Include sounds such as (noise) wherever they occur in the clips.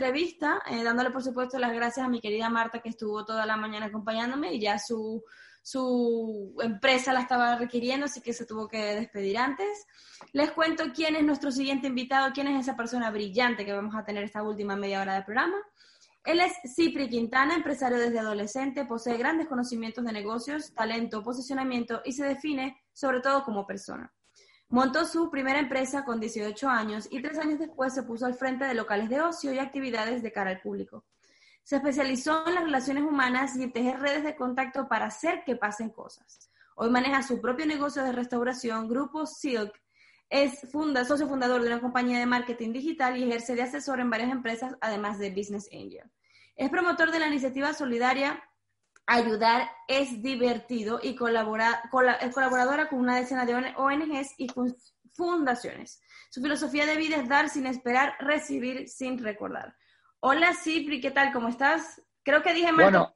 entrevista, eh, dándole por supuesto las gracias a mi querida Marta que estuvo toda la mañana acompañándome y ya su, su empresa la estaba requiriendo, así que se tuvo que despedir antes. Les cuento quién es nuestro siguiente invitado, quién es esa persona brillante que vamos a tener esta última media hora de programa. Él es Cipri Quintana, empresario desde adolescente, posee grandes conocimientos de negocios, talento, posicionamiento y se define sobre todo como persona. Montó su primera empresa con 18 años y tres años después se puso al frente de locales de ocio y actividades de cara al público. Se especializó en las relaciones humanas y en tejer redes de contacto para hacer que pasen cosas. Hoy maneja su propio negocio de restauración, Grupo Silk. Es socio fundador de una compañía de marketing digital y ejerce de asesor en varias empresas, además de Business Angel. Es promotor de la iniciativa solidaria Ayudar es divertido y colabora, cola- es colaboradora con una decena de ONGs y fun- fundaciones. Su filosofía de vida es dar sin esperar, recibir sin recordar. Hola Cipri, ¿qué tal? ¿Cómo estás? Creo que dije mal. Bueno,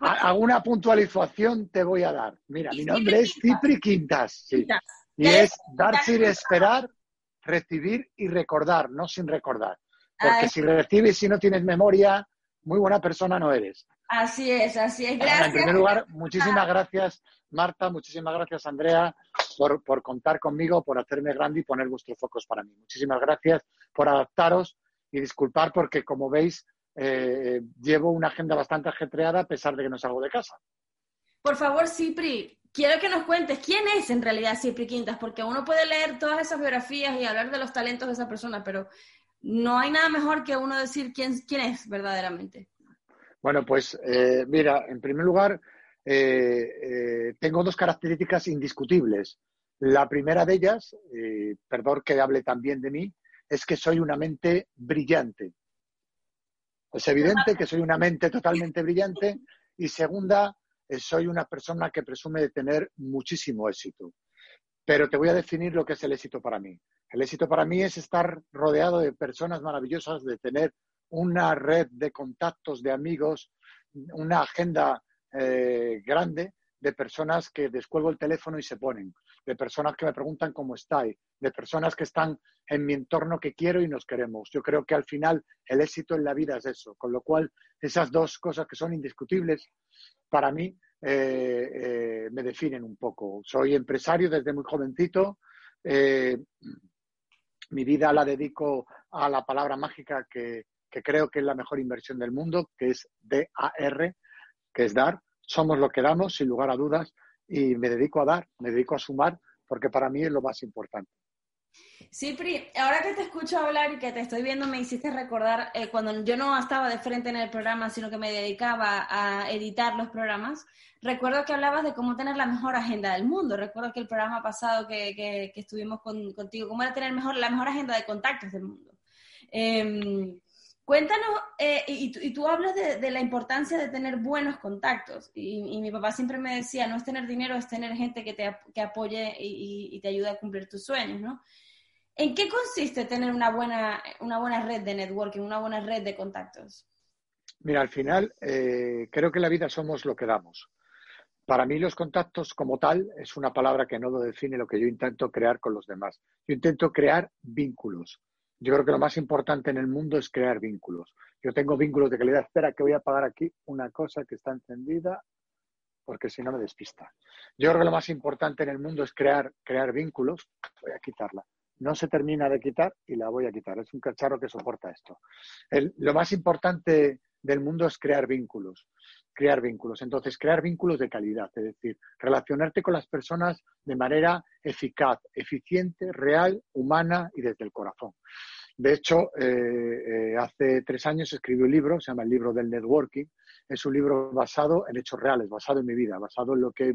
alguna puntualización te voy a dar. Mira, mi nombre es Cipri Quintas. sí. Quintas. Y es dar sin es- esperar, recibir y recordar, no sin recordar. Ah, Porque si recibes y no tienes memoria, muy buena persona no eres. Así es, así es. En Gracias. primer lugar, muchísimas gracias, Marta, muchísimas gracias, Andrea, por, por contar conmigo, por hacerme grande y poner vuestros focos para mí. Muchísimas gracias por adaptaros y disculpar porque, como veis, eh, llevo una agenda bastante ajetreada a pesar de que no salgo de casa. Por favor, Cipri, quiero que nos cuentes quién es en realidad Cipri Quintas, porque uno puede leer todas esas biografías y hablar de los talentos de esa persona, pero no hay nada mejor que uno decir quién, quién es verdaderamente. Bueno, pues eh, mira, en primer lugar, eh, eh, tengo dos características indiscutibles. La primera de ellas, eh, perdón que hable también de mí, es que soy una mente brillante. Es evidente que soy una mente totalmente brillante. Y segunda, soy una persona que presume de tener muchísimo éxito. Pero te voy a definir lo que es el éxito para mí. El éxito para mí es estar rodeado de personas maravillosas, de tener una red de contactos, de amigos, una agenda eh, grande de personas que descuelgo el teléfono y se ponen, de personas que me preguntan cómo estáis, de personas que están en mi entorno que quiero y nos queremos. Yo creo que al final el éxito en la vida es eso, con lo cual esas dos cosas que son indiscutibles para mí eh, eh, me definen un poco. Soy empresario desde muy jovencito. mi vida la dedico a la palabra mágica que, que creo que es la mejor inversión del mundo, que es DAR, que es dar. Somos lo que damos, sin lugar a dudas, y me dedico a dar, me dedico a sumar, porque para mí es lo más importante. Cipri, ahora que te escucho hablar y que te estoy viendo, me hiciste recordar eh, cuando yo no estaba de frente en el programa, sino que me dedicaba a editar los programas. Recuerdo que hablabas de cómo tener la mejor agenda del mundo. Recuerdo que el programa pasado que, estuvimos con- contigo, cómo era tener mejor, la mejor agenda de contactos del mundo. Em, cuéntanos, eh, y, tú- hablas de, la importancia de tener buenos contactos. Y, mi papá siempre me decía, no es tener dinero, es tener gente que te que apoye y, te ayude a cumplir tus sueños, ¿no? ¿En qué consiste tener una buena, una buena red de networking, una buena red de contactos? Mira, al final eh, creo que la vida somos lo que damos. Para mí los contactos como tal es una palabra que no lo define lo que yo intento crear con los demás. Yo intento crear vínculos. Yo creo que lo más importante en el mundo es crear vínculos. Yo tengo vínculos de calidad. Espera que voy a apagar aquí una cosa que está encendida porque si no me despista. Yo creo que lo más importante en el mundo es crear, crear vínculos. Voy a quitarla. No se termina de quitar y la voy a quitar. Es un cacharro que soporta esto. El- lo más importante del mundo es crear vínculos. Crear vínculos. Entonces, crear vínculos de calidad, es decir, relacionarte con las personas de manera eficaz, eficiente, real, humana y desde el corazón. De hecho, eh, eh, hace tres años escribí un libro, se llama el libro del networking. Es un libro basado en hechos reales, basado en mi vida, basado en lo que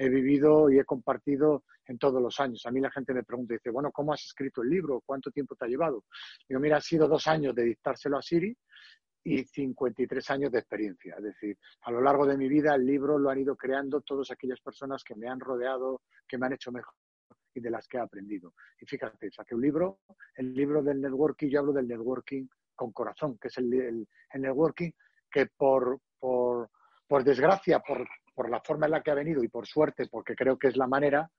he vivido y he compartido en todos los años. A mí la gente me pregunta dice, bueno, ¿cómo has escrito el libro? ¿Cuánto tiempo te ha llevado? Digo, mira, ha sido dos años de dictárselo a Siri y 53 años de experiencia. Es decir, a lo largo de mi vida el libro lo han ido creando todas aquellas personas que me han rodeado, que me han hecho mejor y de las que he aprendido. Y fíjate, saqué un libro, el libro del networking, yo hablo del networking con corazón, que es el, el, el networking que por, por, por desgracia, por, por la forma en la que ha venido y por suerte, porque creo que es la manera,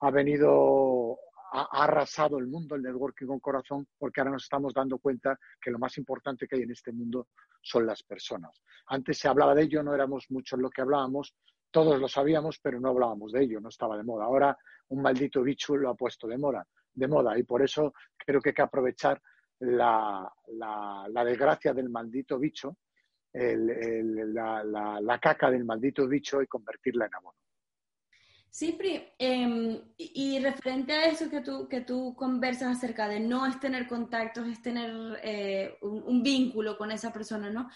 ha venido, ha, arrasado el mundo el networking con corazón, porque ahora nos estamos dando cuenta que lo más importante que hay en este mundo son las personas. Antes se hablaba de ello, no éramos muchos los que hablábamos, todos lo sabíamos, pero no hablábamos de ello, no estaba de moda. Ahora un maldito bicho lo ha puesto de moda, de moda y por eso creo que hay que aprovechar la, la desgracia del maldito bicho, el, la, la, caca del maldito bicho y convertirla en abono. Sí, Pri, eh, y, referente a eso que tú, que tú conversas acerca de no es tener contactos, es tener eh, un, un, vínculo con esa persona, ¿no?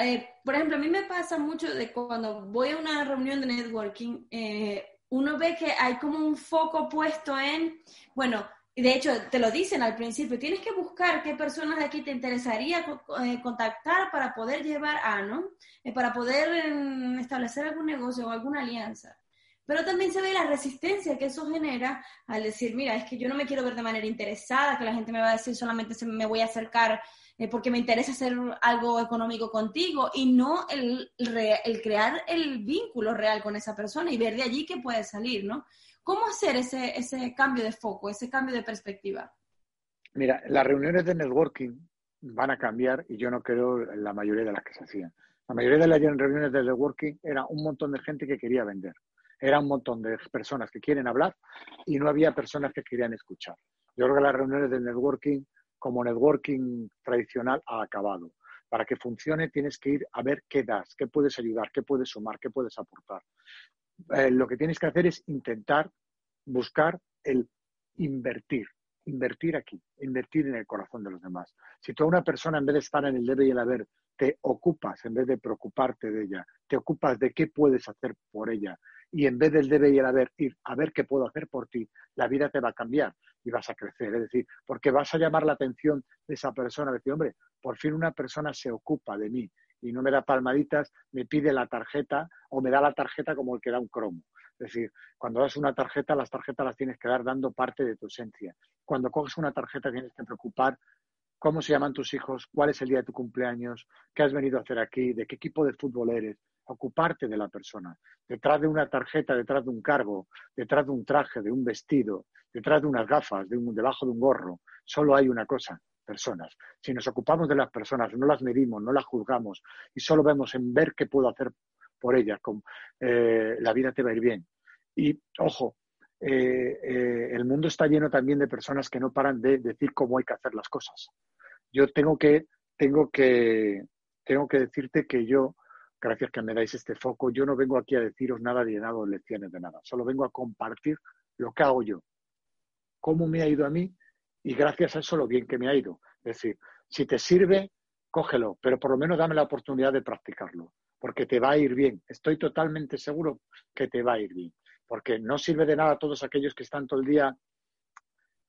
Eh, por ejemplo, a mí me pasa mucho de cuando voy a una reunión de networking, eh, uno ve que hay como un foco puesto en, bueno, de hecho te lo dicen al principio, tienes que buscar qué personas de aquí te interesaría eh, contactar para poder llevar a, ¿no? Eh, para poder eh, establecer algún negocio o alguna alianza. Pero también se ve la resistencia que eso genera al decir, mira, es que yo no me quiero ver de manera interesada, que la gente me va a decir solamente se me voy a acercar eh, porque me interesa hacer algo económico contigo y no el, el, crear el vínculo real con esa persona y ver de allí qué puede salir, ¿no? ¿Cómo hacer ese, ese cambio de foco, ese cambio de perspectiva? Mira, las reuniones de networking van a cambiar y yo no creo la mayoría de las que se hacían. La mayoría de las reuniones de networking era un montón de gente que quería vender. Era un montón de personas que quieren hablar y no había personas que querían escuchar. Yo creo que las reuniones de networking como networking tradicional ha acabado. Para que funcione tienes que ir a ver qué das, qué puedes ayudar, qué puedes sumar, qué puedes aportar. Eh, lo que tienes que hacer es intentar buscar el invertir, invertir aquí, invertir en el corazón de los demás. Si tú a una persona en vez de estar en el debe y el haber, te ocupas, en vez de preocuparte de ella, te ocupas de qué puedes hacer por ella y en vez del debe y el haber, ir a ver qué puedo hacer por ti, la vida te va a cambiar y vas a crecer. Es decir, porque vas a llamar la atención de esa persona, decir, hombre, por fin una persona se ocupa de mí y no me da palmaditas, me pide la tarjeta o me da la tarjeta como el que da un cromo. Es decir, cuando das una tarjeta, las tarjetas las tienes que dar dando parte de tu esencia. Cuando coges una tarjeta tienes que preocupar cómo se llaman tus hijos, cuál es el día de tu cumpleaños, qué has venido a hacer aquí, de qué equipo de fútbol eres, ocuparte de la persona. Detrás de una tarjeta, detrás de un cargo, detrás de un traje, de un vestido, detrás de unas gafas, de un, debajo de un gorro, solo hay una cosa, personas. Si nos ocupamos de las personas, no las medimos, no las juzgamos y solo vemos en ver qué puedo hacer por ellas, eh, la vida te va a ir bien. Y ojo, eh, eh, el mundo está lleno también de personas que no paran de decir cómo hay que hacer las cosas. Yo tengo que, tengo que, tengo que decirte que yo gracias que me dais este foco. Yo no vengo aquí a deciros nada ni he dado lecciones de nada, solo vengo a compartir lo que hago yo, cómo me ha ido a mí y gracias a eso lo bien que me ha ido. Es decir, si te sirve, cógelo, pero por lo menos dame la oportunidad de practicarlo, porque te va a ir bien. Estoy totalmente seguro que te va a ir bien, porque no sirve de nada a todos aquellos que están todo el día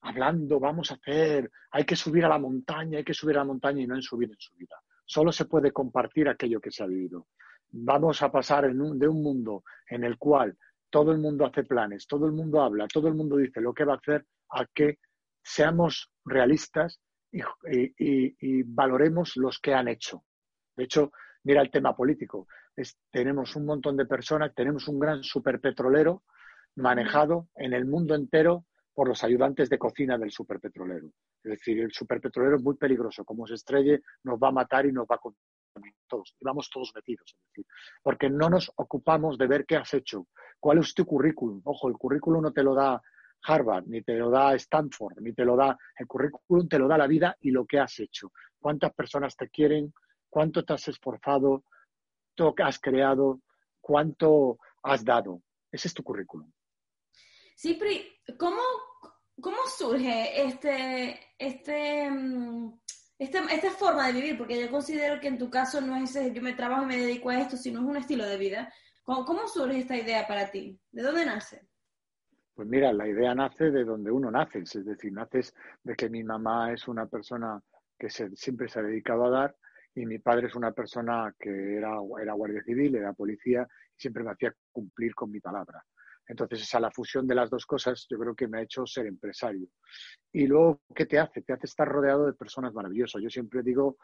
hablando, vamos a hacer, hay que subir a la montaña, hay que subir a la montaña y no en subir en su vida. Solo se puede compartir aquello que se ha vivido vamos a pasar un, de un mundo en el cual todo el mundo hace planes, todo el mundo habla, todo el mundo dice lo que va a hacer, a que seamos realistas y, valoremos los que han hecho. De hecho, mira el tema político. Tenemos un montón de personas, tenemos un gran superpetrolero manejado en el mundo entero por los ayudantes de cocina del superpetrolero. Es decir, el superpetrolero es muy peligroso. Como se estrelle, nos va a matar y nos va a todos, y vamos todos metidos, es decir, porque no nos ocupamos de ver qué has hecho, cuál es tu currículum. Ojo, el currículum no te lo da Harvard, ni te lo da Stanford, ni te lo da, el currículum te lo da la vida y lo que has hecho. ¿Cuántas personas te quieren? ¿Cuánto te has esforzado? ¿Qué has creado? ¿Cuánto has dado? Ese es tu currículum. Sí, ¿cómo, cómo surge este, este, mm, esta, esta forma de vivir, porque yo considero que en tu caso no es yo me trabajo y me dedico a esto, sino es un estilo de vida. ¿Cómo, ¿Cómo, surge esta idea para ti? ¿De dónde nace? Pues mira, la idea nace de donde uno nace, es decir, naces de que mi mamá es una persona que siempre se ha dedicado a dar y mi padre es una persona que era, era guardia civil, era policía y siempre me hacía cumplir con mi palabra. Entonces, esa la fusión de las dos cosas yo creo que me ha hecho ser empresario. Y luego, ¿qué te hace? Te hace estar rodeado de personas maravillosas. Yo siempre digo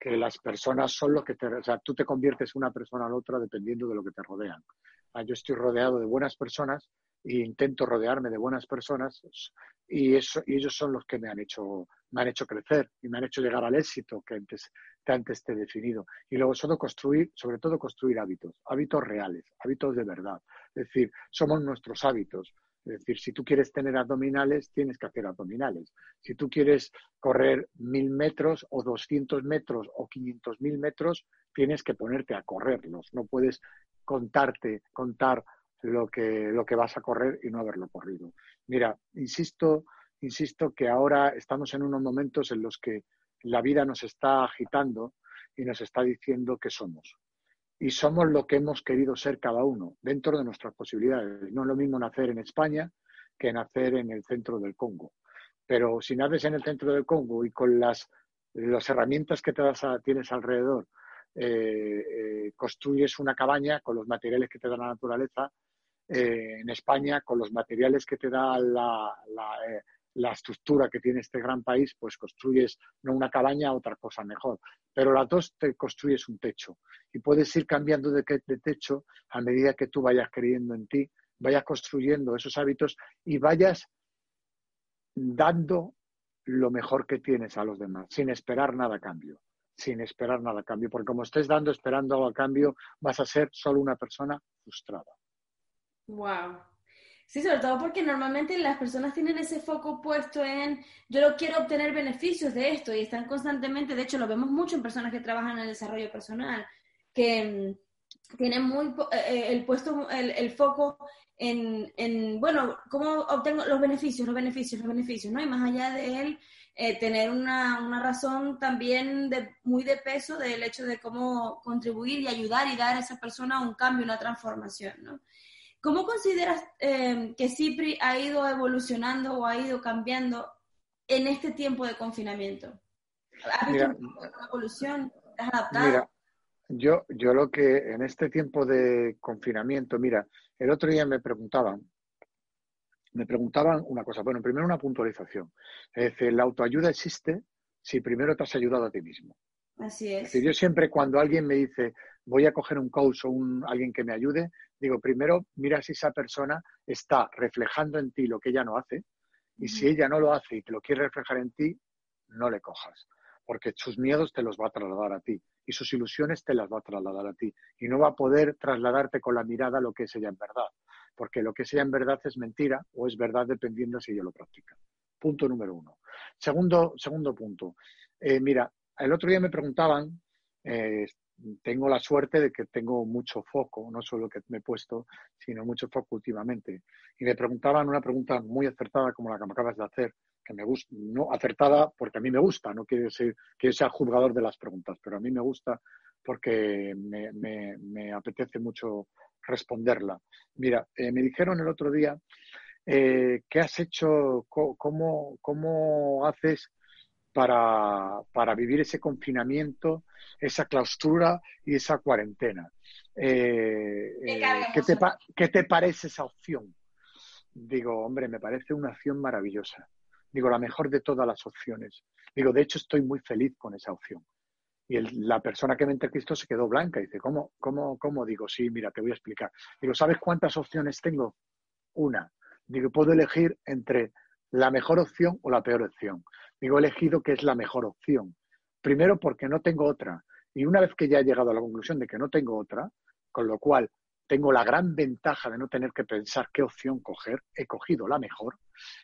que las personas son lo que te... O sea, tú te conviertes una persona a la otra dependiendo de lo que te rodean. Ah, yo estoy rodeado de buenas personas e intento rodearme de buenas personas y, eso, y ellos son los que me han hecho me han hecho crecer y me han hecho llegar al éxito que antes, que antes te he definido. Y luego solo construir, sobre todo construir hábitos, hábitos reales, hábitos de verdad. Es decir, somos nuestros hábitos. Es decir, si tú quieres tener abdominales, tienes que hacer abdominales. Si tú quieres correr mil metros o doscientos metros o quinientos mil metros, tienes que ponerte a correrlos. No puedes contarte, contar lo que, lo que vas a correr y no haberlo corrido. Mira, insisto, insisto que ahora estamos en unos momentos en los que la vida nos está agitando y nos está diciendo que somos. Y somos lo que hemos querido ser cada uno, dentro de nuestras posibilidades. No es lo mismo nacer en España que nacer en el centro del Congo. Pero si naces en el centro del Congo y con las, herramientas que te das tienes alrededor, eh, eh, construyes una cabaña con los materiales que te da la naturaleza, eh, en España, con los materiales que te da la, la estructura que tiene este gran país, pues construyes no una cabaña, otra cosa mejor. Pero las dos te construyes un techo y puedes ir cambiando de, de techo a medida que tú vayas creyendo en ti, vayas construyendo esos hábitos y vayas dando lo mejor que tienes a los demás, sin esperar nada a cambio, sin esperar nada a cambio, porque como estés dando, esperando algo a cambio, vas a ser solo una persona frustrada. Wow, Sí, sobre todo porque normalmente las personas tienen ese foco puesto en yo lo quiero obtener beneficios de esto y están constantemente, de hecho lo vemos mucho en personas que trabajan en el desarrollo personal, que mm, tienen muy eh, eh, el puesto, el, foco en, en, bueno, cómo obtengo los beneficios, los beneficios, los beneficios, ¿no? Y más allá de él, eh, tener una, una, razón también de, muy de peso del hecho de cómo contribuir y ayudar y dar a esa persona un cambio, una transformación, ¿no? ¿Cómo consideras eh, que CIPRI ha ido evolucionando o ha ido cambiando en este tiempo de confinamiento? ¿Has visto una evolución? ¿Te has adaptado? Mira, yo, yo lo que en este tiempo de confinamiento, mira, el otro día me preguntaban, me preguntaban una cosa, bueno, primero una puntualización. Es decir, la autoayuda existe si primero te has ayudado a ti mismo. Así es. yo siempre cuando alguien me dice voy a coger un coach o un, alguien que me ayude, digo, primero mira si esa persona está reflejando en ti lo que ella no hace y si ella no lo hace y te lo quiere reflejar en ti, no le cojas, porque sus miedos te los va a trasladar a ti y sus ilusiones te las va a trasladar a ti y no va a poder trasladarte con la mirada lo que es ella en verdad, porque lo que es ella en verdad es mentira o es verdad dependiendo si ella lo practica. Punto número uno. Segundo, segundo punto. Eh, mira, el otro día me preguntaban, eh, tengo la suerte de que tengo mucho foco, no solo que me he puesto, sino mucho foco últimamente. Y me preguntaban una pregunta muy acertada como la que me acabas de hacer, que me gusta, no acertada porque a mí me gusta, no quiere decir que yo sea juzgador de las preguntas, pero a mí me gusta porque me, apetece mucho responderla. Mira, eh, me dijeron el otro día, eh, ¿qué has hecho? ¿Cómo, cómo haces para, vivir ese confinamiento, esa clausura y esa cuarentena. Eh, eh, ¿qué, te, ¿Qué te parece esa opción? Digo, hombre, me parece una opción maravillosa. Digo, la mejor de todas las opciones. Digo, de hecho, estoy muy feliz con esa opción. Y la persona que me entrevistó se quedó blanca y dice, ¿cómo, cómo, cómo? Digo, sí, mira, te voy a explicar. Digo, ¿sabes cuántas opciones tengo? Una. Digo, puedo elegir entre la mejor opción o la peor opción. Digo, he elegido que es la mejor opción. Primero porque no tengo otra. Y una vez que ya he llegado a la conclusión de que no tengo otra, con lo cual tengo la gran ventaja de no tener que pensar qué opción coger, he cogido la mejor,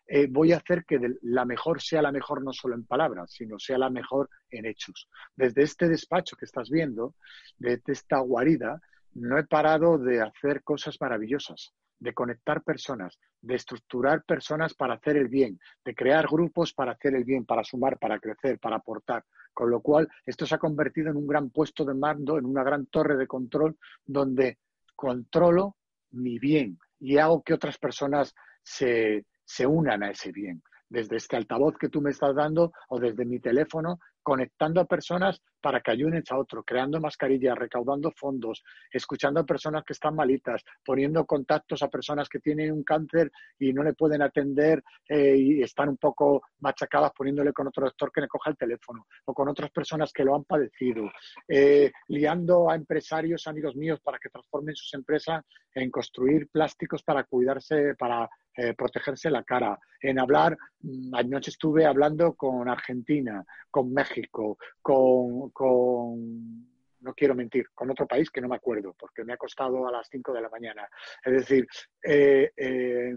eh, voy a hacer que la mejor sea la mejor no solo en palabras, sino sea la mejor en hechos. Desde este despacho que estás viendo, desde esta guarida, no he parado de hacer cosas maravillosas de conectar personas, de estructurar personas para hacer el bien, de crear grupos para hacer el bien, para sumar, para crecer, para aportar. Con lo cual, esto se ha convertido en un gran puesto de mando, en una gran torre de control donde controlo mi bien y hago que otras personas se, se unan a ese bien desde este altavoz que tú me estás dando o desde mi teléfono, conectando a personas para que ayuden a otros, creando mascarillas, recaudando fondos, escuchando a personas que están malitas, poniendo contactos a personas que tienen un cáncer y no le pueden atender eh, y están un poco machacadas, poniéndole con otro doctor que le coja el teléfono o con otras personas que lo han padecido, eh, liando a empresarios, amigos míos, para que transformen sus empresas en construir plásticos para cuidarse, para eh, protegerse la cara, en hablar, mm, anoche estuve hablando con Argentina, con México, con, con, no quiero mentir, con otro país que no me acuerdo, porque me ha costado a las 5 de la mañana. Es decir, eh, eh,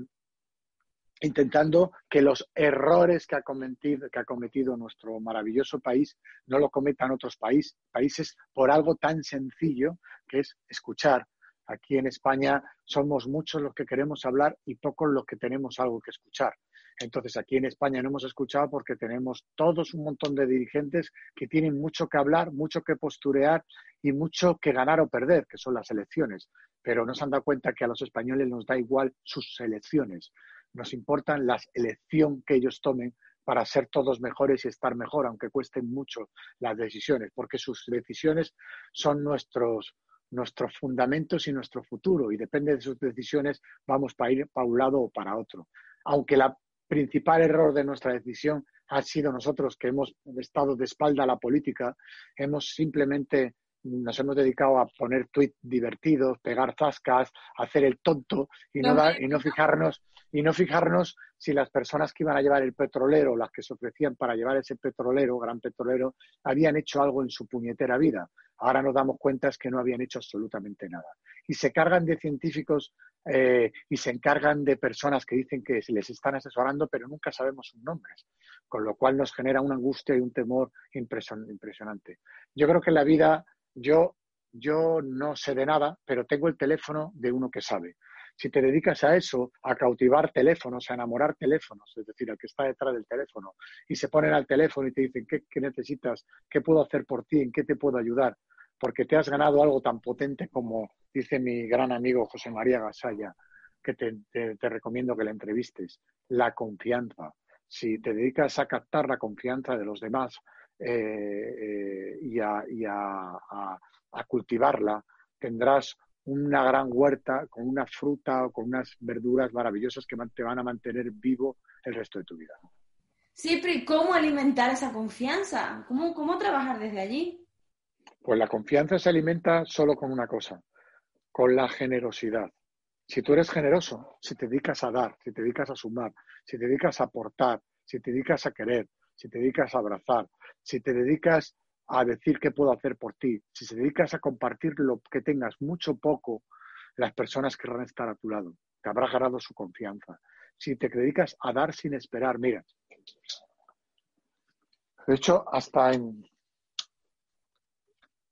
intentando que los errores que ha, cometido, que ha cometido nuestro maravilloso país no lo cometan otros países, países por algo tan sencillo que es escuchar, Aquí en España somos muchos los que queremos hablar y pocos los que tenemos algo que escuchar. Entonces, aquí en España no hemos escuchado porque tenemos todos un montón de dirigentes que tienen mucho que hablar, mucho que posturear y mucho que ganar o perder, que son las elecciones. Pero no se han dado cuenta que a los españoles nos da igual sus elecciones. Nos importan las elecciones que ellos tomen para ser todos mejores y estar mejor, aunque cuesten mucho las decisiones, porque sus decisiones son nuestros, nuestros fundamentos y nuestro futuro y depende de sus decisiones vamos para ir para un lado o para otro. Aunque el principal error de nuestra decisión ha sido nosotros que hemos estado de espalda a la política, hemos simplemente nos hemos dedicado a poner tweets divertidos, pegar zascas, hacer el tonto y no, y no fijarnos y no fijarnos si las personas que iban a llevar el petrolero, las que se ofrecían para llevar ese petrolero, gran petrolero, habían hecho algo en su puñetera vida. Ahora nos damos cuenta es que no habían hecho absolutamente nada. Y se cargan de científicos eh, y se encargan de personas que dicen que les están asesorando, pero nunca sabemos sus nombres, con lo cual nos genera una angustia y un temor impresionante. Yo creo que la vida yo, yo no sé de nada, pero tengo el teléfono de uno que sabe. Si te dedicas a eso, a cautivar teléfonos, a enamorar teléfonos, es decir, al que está detrás del teléfono, y se ponen al teléfono y te dicen, ¿qué, necesitas? ¿Qué puedo hacer por ti? ¿En qué te puedo ayudar? porque te has ganado algo tan potente como dice mi gran amigo José María Gasalla, que te, recomiendo que le entrevistes, la confianza. Si te dedicas a captar la confianza de los demás eh, eh, y, a, cultivarla, tendrás una gran huerta con una fruta o con unas verduras maravillosas que te van a mantener vivo el resto de tu vida. Siempre, ¿cómo alimentar esa confianza? ¿Cómo, cómo trabajar desde allí? Pues la confianza se alimenta solo con una cosa, con la generosidad. Si tú eres generoso, si te dedicas a dar, si te dedicas a sumar, si te dedicas a aportar, si te dedicas a querer, si te dedicas a abrazar, si te dedicas a decir qué puedo hacer por ti, si te dedicas a compartir lo que tengas, mucho o poco, las personas querrán estar a tu lado. Te habrá ganado su confianza. Si te dedicas a dar sin esperar, mira. De hecho, hasta en,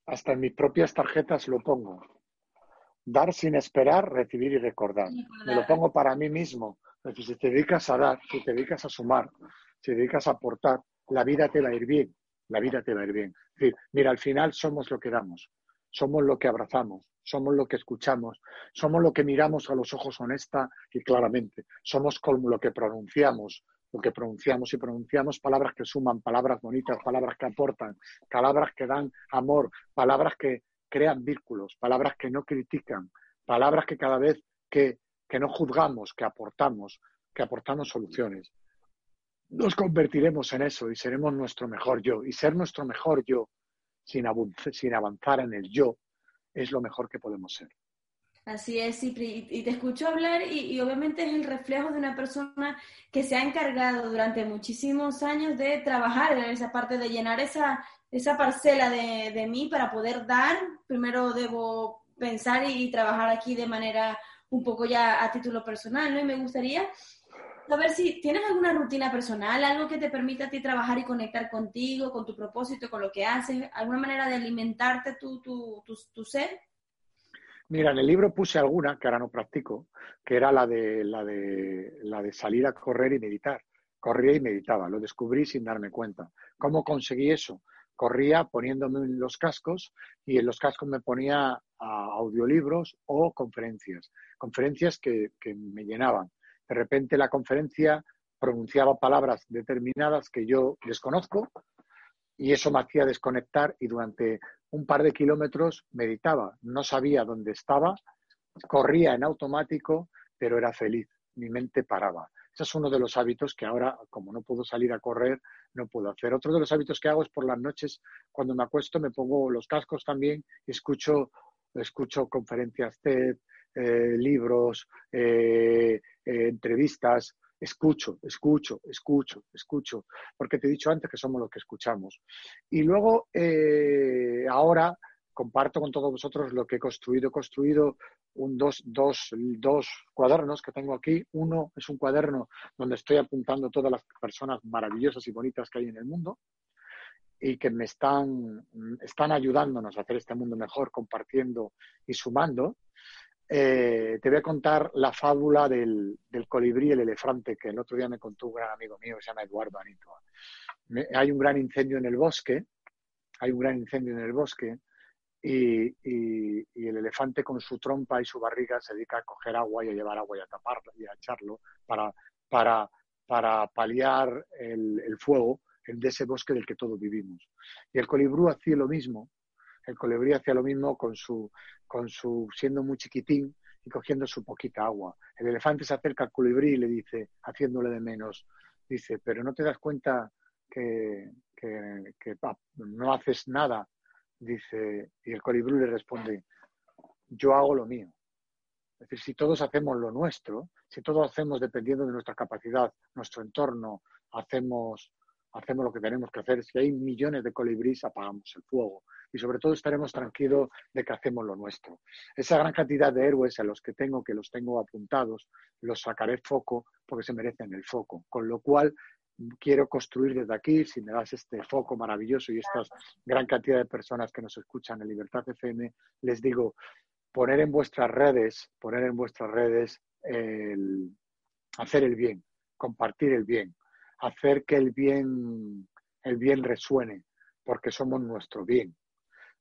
hasta en mis propias tarjetas lo pongo. Dar sin esperar, recibir y recordar. Me lo pongo para mí mismo. si te dedicas a dar, si te dedicas a sumar, si dedicas a aportar, la vida te va a ir bien. La vida te va a ir bien. Es decir, mira, al final somos lo que damos, somos lo que abrazamos, somos lo que escuchamos, somos lo que miramos a los ojos honesta y claramente, somos como lo que pronunciamos, lo que pronunciamos y pronunciamos palabras que suman, palabras bonitas, palabras que aportan, palabras que dan amor, palabras que crean vínculos, palabras que no critican, palabras que cada vez que, que no juzgamos, que aportamos, que aportamos soluciones. Nos convertiremos en eso y seremos nuestro mejor yo. Y ser nuestro mejor yo sin, sin avanzar en el yo es lo mejor que podemos ser. Así es, Cipri. Y te escucho hablar y, obviamente es el reflejo de una persona que se ha encargado durante muchísimos años de trabajar en esa parte, de llenar esa, esa parcela de, de mí para poder dar. Primero debo pensar y, trabajar aquí de manera un poco ya a título personal, ¿no? Y me gustaría saber si tienes alguna rutina personal, algo que te permita a ti trabajar y conectar contigo, con tu propósito, con lo que haces, alguna manera de alimentarte tu, tu, tu, tu ser. Mira, en el libro puse alguna que ahora no practico, que era la de, la de, la de salir a correr y meditar. Corría y meditaba, lo descubrí sin darme cuenta. ¿Cómo conseguí eso? Corría poniéndome los cascos y en los cascos me ponía audiolibros o conferencias, conferencias que me llenaban. De repente la conferencia pronunciaba palabras determinadas que yo desconozco y eso me hacía desconectar y durante un par de kilómetros meditaba. No sabía dónde estaba, corría en automático, pero era feliz. Mi mente paraba. Ese es uno de los hábitos que ahora, como no puedo salir a correr, no puedo hacer. Otro de los hábitos que hago es por las noches, cuando me acuesto, me pongo los cascos también y escucho, escucho conferencias TED, eh, libros, eh, eh, entrevistas, escucho, escucho, escucho, escucho, porque te he dicho antes que somos los que escuchamos. Y luego, ahora comparto con todos vosotros lo que he construido. He construido un, dos, dos, dos cuadernos que tengo aquí. Uno es un cuaderno donde estoy apuntando todas las personas maravillosas y bonitas que hay en el mundo y que me están, están ayudándonos a hacer este mundo mejor, compartiendo y sumando. Eh, te voy a contar la fábula del, del, colibrí y el elefante que el otro día me contó un gran amigo mío que se llama Eduardo Anito. hay un gran incendio en el bosque, hay un gran incendio en el bosque y, y, el elefante con su trompa y su barriga se dedica a coger agua y a llevar agua y a taparlo y a echarlo para, para, para paliar el, el fuego de ese bosque del que todos vivimos. Y el colibrú hacía lo mismo, el colibrí hacía lo mismo con su, con su, siendo muy chiquitín y cogiendo su poquita agua. El elefante se acerca al colibrí y le dice, haciéndole de menos, dice, pero no te das cuenta que, que, no haces nada. Dice, y el colibrí le responde, yo hago lo mío. Es decir, si todos hacemos lo nuestro, si todos hacemos dependiendo de nuestra capacidad, nuestro entorno, hacemos, hacemos lo que tenemos que hacer, si hay millones de colibríes, apagamos el fuego y sobre todo estaremos tranquilos de que hacemos lo nuestro. Esa gran cantidad de héroes a los que tengo, que los tengo apuntados, los sacaré foco porque se merecen el foco. Con lo cual, quiero construir desde aquí, si me das este foco maravilloso y esta gran cantidad de personas que nos escuchan en Libertad FM, les digo, poner en vuestras redes, poner en vuestras redes el, hacer el bien, compartir el bien, hacer que el bien, el bien resuene, porque somos nuestro bien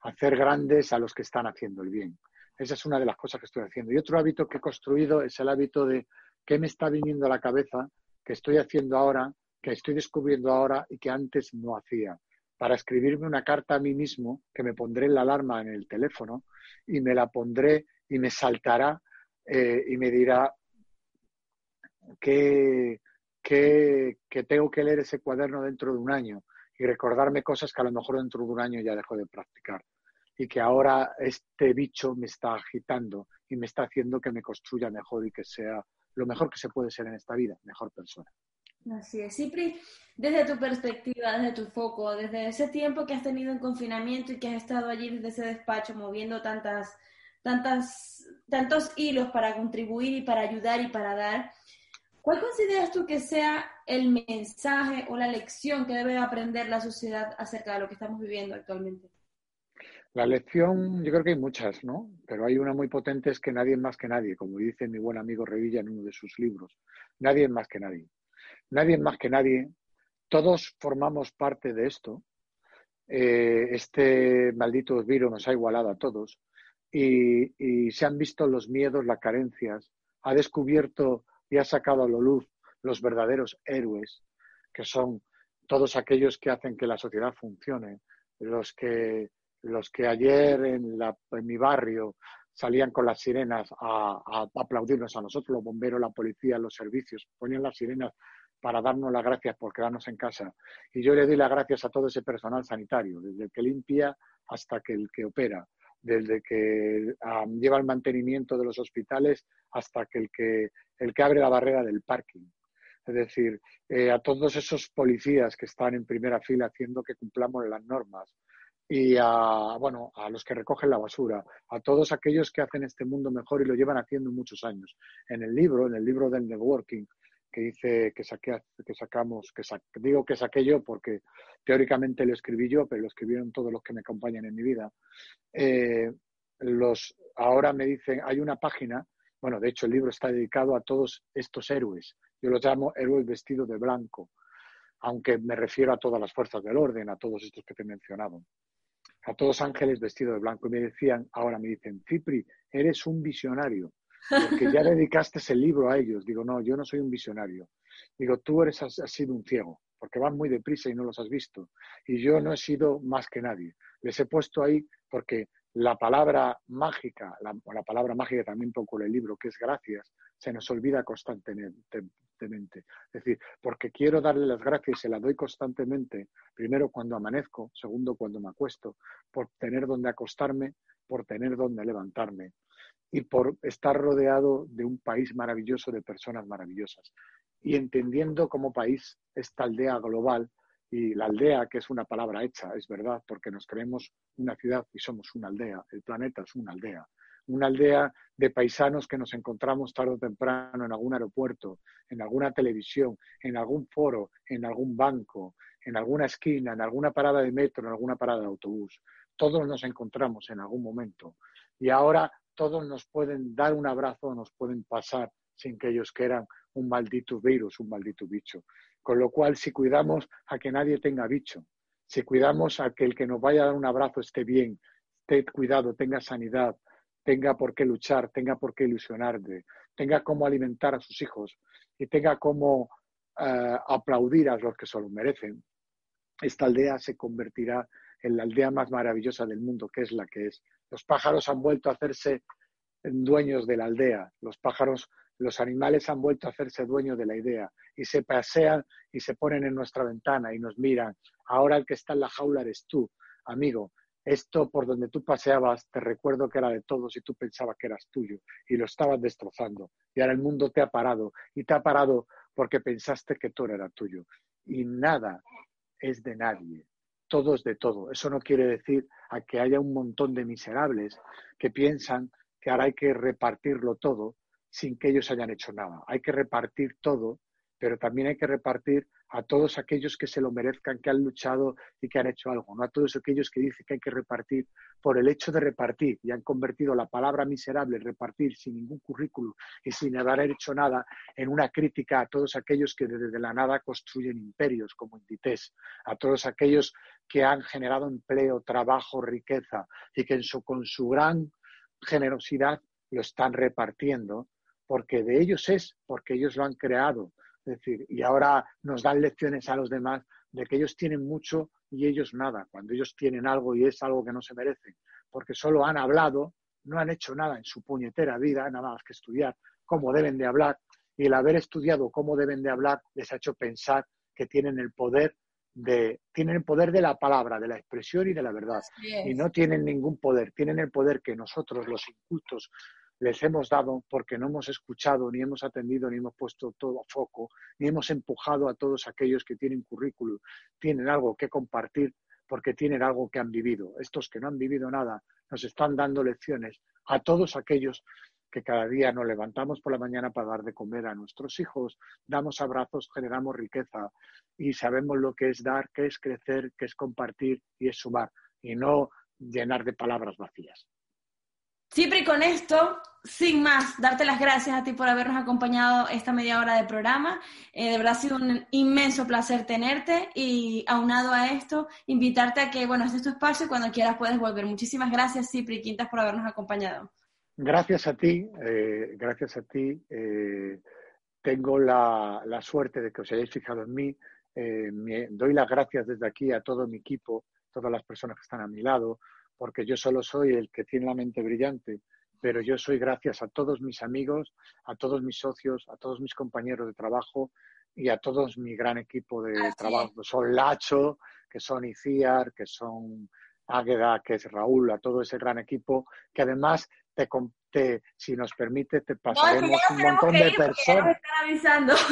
hacer grandes a los que están haciendo el bien. Esa es una de las cosas que estoy haciendo. Y otro hábito que he construido es el hábito de qué me está viniendo a la cabeza, que estoy haciendo ahora, que estoy descubriendo ahora y que antes no hacía. Para escribirme una carta a mí mismo, que me pondré la alarma en el teléfono y me la pondré y me saltará eh, y me dirá que, que, que tengo que leer ese cuaderno dentro de un año y recordarme cosas que a lo mejor dentro de un año ya dejo de practicar y que ahora este bicho me está agitando y me está haciendo que me construya mejor y que sea lo mejor que se puede ser en esta vida, mejor persona. Así es. Cipri, desde tu perspectiva, desde tu foco, desde ese tiempo que has tenido en confinamiento y que has estado allí desde ese despacho moviendo tantas, tantas, tantos hilos para contribuir y para ayudar y para dar, ¿cuál consideras tú que sea el mensaje o la lección que debe aprender la sociedad acerca de lo que estamos viviendo actualmente? La lección, yo creo que hay muchas, ¿no? Pero hay una muy potente, es que nadie es más que nadie, como dice mi buen amigo Revilla en uno de sus libros. Nadie es más que nadie. Nadie es más que nadie. Todos formamos parte de esto. Eh, este maldito virus nos ha igualado a todos y, y se han visto los miedos, las carencias. Ha descubierto y ha sacado a la luz los verdaderos héroes, que son todos aquellos que hacen que la sociedad funcione, los que los que ayer en, mi barrio salían con las sirenas a, aplaudirnos a nosotros, los bomberos, la policía, los servicios, ponían las sirenas para darnos las gracias por quedarnos en casa. Y yo le doy las gracias a todo ese personal sanitario, desde el que limpia hasta que el que opera, desde que um, lleva el mantenimiento de los hospitales hasta que el que, el que abre la barrera del parking. Es decir, eh, a todos esos policías que están en primera fila haciendo que cumplamos las normas, y a, bueno, a los que recogen la basura, a todos aquellos que hacen este mundo mejor y lo llevan haciendo muchos años. En el libro, en el libro del networking, que dice que, saqué, que sacamos, que digo que saqué yo porque teóricamente lo escribí yo, pero lo escribieron todos los que me acompañan en mi vida. Eh, los, ahora me dicen, hay una página, bueno, de hecho el libro está dedicado a todos estos héroes. Yo los llamo héroes vestidos de blanco, aunque me refiero a todas las fuerzas del orden, a todos estos que te he mencionado a todos ángeles vestidos de blanco. Y me decían, ahora me dicen, Cipri, eres un visionario, porque ya (laughs) dedicaste ese libro a ellos. Digo, no, yo no soy un visionario. Digo, tú eres, has, sido un ciego, porque van muy deprisa y no los has visto. Y yo no he sido más que nadie. Les he puesto ahí porque la palabra mágica, la, la palabra mágica también poco el libro, que es gracias, se nos olvida constantemente. Es decir, porque quiero darle las gracias y se las doy constantemente, primero cuando amanezco, segundo cuando me acuesto, por tener donde acostarme, por tener donde levantarme y por estar rodeado de un país maravilloso, de personas maravillosas. Y entendiendo como país esta aldea global y la aldea, que es una palabra hecha, es verdad, porque nos creemos una ciudad y somos una aldea, el planeta es una aldea una aldea de paisanos que nos encontramos tarde o temprano en algún aeropuerto, en alguna televisión, en algún foro, en algún banco, en alguna esquina, en alguna parada de metro, en alguna parada de autobús. Todos nos encontramos en algún momento. Y ahora todos nos pueden dar un abrazo, nos pueden pasar sin que ellos quieran un maldito virus, un maldito bicho. Con lo cual, si cuidamos a que nadie tenga bicho, si cuidamos a que el que nos vaya a dar un abrazo esté bien, esté cuidado, tenga sanidad, tenga por qué luchar, tenga por qué ilusionarse, tenga cómo alimentar a sus hijos y tenga cómo eh, aplaudir a los que se lo merecen, esta aldea se convertirá en la aldea más maravillosa del mundo, que es la que es. Los pájaros han vuelto a hacerse dueños de la aldea, los pájaros, los animales han vuelto a hacerse dueños de la idea y se pasean y se ponen en nuestra ventana y nos miran. Ahora el que está en la jaula eres tú, amigo. Esto por donde tú paseabas, te recuerdo que era de todos y tú pensabas que eras tuyo y lo estabas destrozando. Y ahora el mundo te ha parado y te ha parado porque pensaste que todo era tuyo. Y nada es de nadie, todo es de todo. Eso no quiere decir a que haya un montón de miserables que piensan que ahora hay que repartirlo todo sin que ellos hayan hecho nada. Hay que repartir todo, pero también hay que repartir a todos aquellos que se lo merezcan, que han luchado y que han hecho algo, no a todos aquellos que dicen que hay que repartir por el hecho de repartir y han convertido la palabra miserable, repartir sin ningún currículum y sin haber hecho nada, en una crítica a todos aquellos que desde la nada construyen imperios como Inditex, a todos aquellos que han generado empleo, trabajo, riqueza y que con su gran generosidad lo están repartiendo, porque de ellos es, porque ellos lo han creado, es decir, y ahora nos dan lecciones a los demás de que ellos tienen mucho y ellos nada, cuando ellos tienen algo y es algo que no se merecen, porque solo han hablado, no han hecho nada en su puñetera vida, nada más que estudiar cómo deben de hablar, y el haber estudiado cómo deben de hablar les ha hecho pensar que tienen el poder de, tienen el poder de la palabra, de la expresión y de la verdad. Y no tienen ningún poder, tienen el poder que nosotros, los incultos, les hemos dado porque no hemos escuchado, ni hemos atendido, ni hemos puesto todo a foco, ni hemos empujado a todos aquellos que tienen currículum, tienen algo que compartir porque tienen algo que han vivido. Estos que no han vivido nada nos están dando lecciones a todos aquellos que cada día nos levantamos por la mañana para dar de comer a nuestros hijos, damos abrazos, generamos riqueza y sabemos lo que es dar, que es crecer, que es compartir y es sumar y no llenar de palabras vacías. Siempre con esto, sin más, darte las gracias a ti por habernos acompañado esta media hora de programa. Eh, de verdad ha sido un inmenso placer tenerte y aunado a esto, invitarte a que, bueno, este es tu espacio y cuando quieras puedes volver. Muchísimas gracias, Cipri Quintas, por habernos acompañado. Gracias a ti, eh, gracias a ti. Eh, tengo la, la, suerte de que os hayáis fijado en mí. Me, doy las gracias desde aquí a todo mi equipo, todas las personas que están a mi lado, porque yo solo soy el que tiene la mente brillante, pero yo soy gracias a todos mis amigos, a todos mis socios, a todos mis compañeros de trabajo y a todos mi gran equipo de trabajo. Son Lacho, que son Iciar, que son Águeda, que es Raúl, a todo ese gran equipo, que además te, si nos permite, te pasaremos un montón de personas.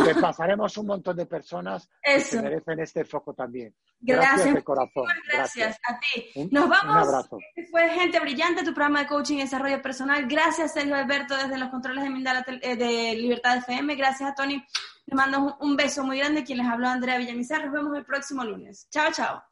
Te (laughs) pasaremos un montón de personas que merecen este foco también. Gracias, de corazón. Gracias, a ti. Nos vamos. Un abrazo. Este fue Gente Brillante, tu programa de coaching y desarrollo personal. Gracias, Sergio Alberto, desde los controles de, Mindala, eh, de Libertad FM. Gracias a Tony. Le mando un beso muy grande. Quien les habló, Andrea Villamizar. Nos vemos el próximo lunes. Chao, chao.